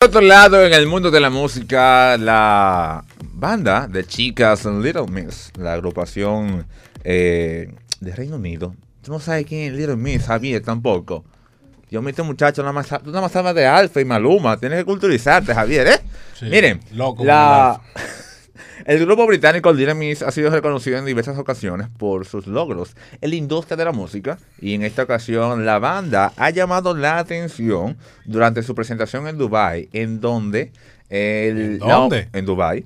Por otro lado, en el mundo de la música, la banda de chicas Little Miss, la agrupación eh, de Reino Unido. Tú no sabes quién es Little Miss, Javier, tampoco. Yo me este muchacho, nada más, tú nada más sabes de Alfa y Maluma. Tienes que culturizarte, Javier, ¿eh? Sí, Miren, loco la, el grupo británico Miss ha sido reconocido en diversas ocasiones por sus logros en la industria de la música y en esta ocasión la banda ha llamado la atención durante su presentación en Dubai, en donde el, ¿En dónde? en Dubai.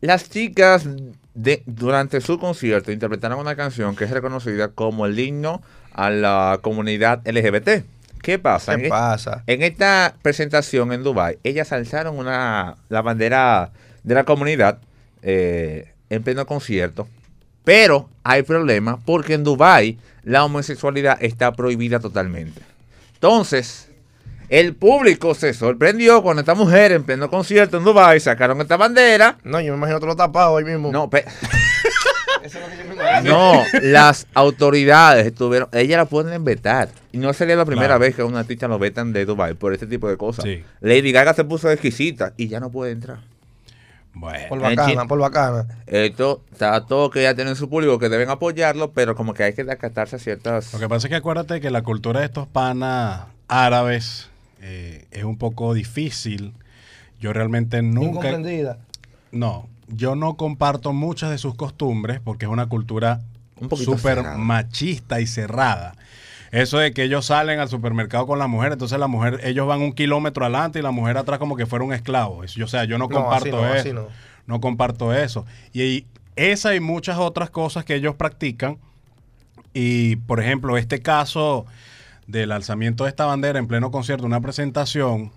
Las chicas de, durante su concierto interpretaron una canción que es reconocida como el himno a la comunidad LGBT. ¿Qué pasa? ¿Qué En- pasa? en esta presentación en Dubai, ellas alzaron una, la bandera de la comunidad eh, en pleno concierto. Pero hay problema porque en Dubai la homosexualidad está prohibida totalmente. Entonces, el público se sorprendió cuando esta mujer en pleno concierto en Dubai sacaron esta bandera. No, yo me imagino otro tapado ahí mismo. No, pe- lo que no, las autoridades estuvieron, ella la pueden vetar. Y no sería la primera Claro. vez que a una artista lo vetan de Dubai por este tipo de cosas. Sí. Lady Gaga se puso exquisita y ya no puede entrar. Bueno. Por bacana, por bacana. Esto está todo que ya tienen su público que deben apoyarlo, pero como que hay que acatarse a ciertas. Lo que pasa es que acuérdate que la cultura de estos panas árabes eh, es un poco difícil. Yo realmente nunca... No, yo no comparto muchas de sus costumbres porque es una cultura Un poquito súper cerrada. machista y cerrada. Eso de que ellos salen al supermercado con la mujer, entonces la mujer, ellos van un kilómetro adelante y la mujer atrás como que fuera un esclavo. Eso, o sea, yo no No, comparto así no, eso. así no. no comparto eso. Y, y esa y muchas otras cosas que ellos practican. Y, por ejemplo, este caso del alzamiento de esta bandera en pleno concierto, una presentación,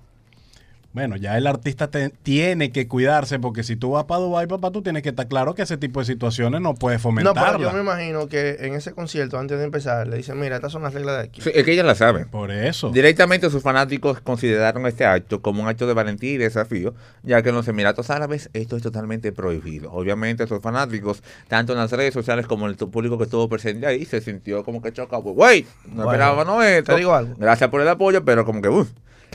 bueno, ya el artista te- tiene que cuidarse porque si tú vas para Dubái, papá, tú tienes que estar claro que ese tipo de situaciones no puedes No, fomentarla. pero yo me imagino que en ese concierto, antes de empezar, le dicen, mira, estas son las reglas de aquí. Sí, es que ellas la saben. Por eso. Directamente sus fanáticos consideraron este acto como un acto de valentía y desafío, ya que en los Emiratos Árabes esto es totalmente prohibido. Obviamente sus fanáticos, tanto en las redes sociales como en el público que estuvo presente ahí, se sintió como que chocado. Pues, güey, no Bueno, esperábamos esto. te digo algo. Gracias por el apoyo, pero como que, uff,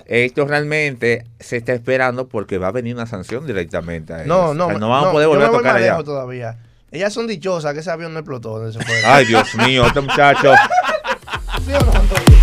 esto realmente se está esperando porque va a venir una sanción directamente a ellas. No, no, o sea, no vamos no, a poder volver yo no a tocar allá. todavía. Ellas son dichosas que ese avión no explotó. Donde se Ay, Dios mío, este muchacho. ¿Sí o no?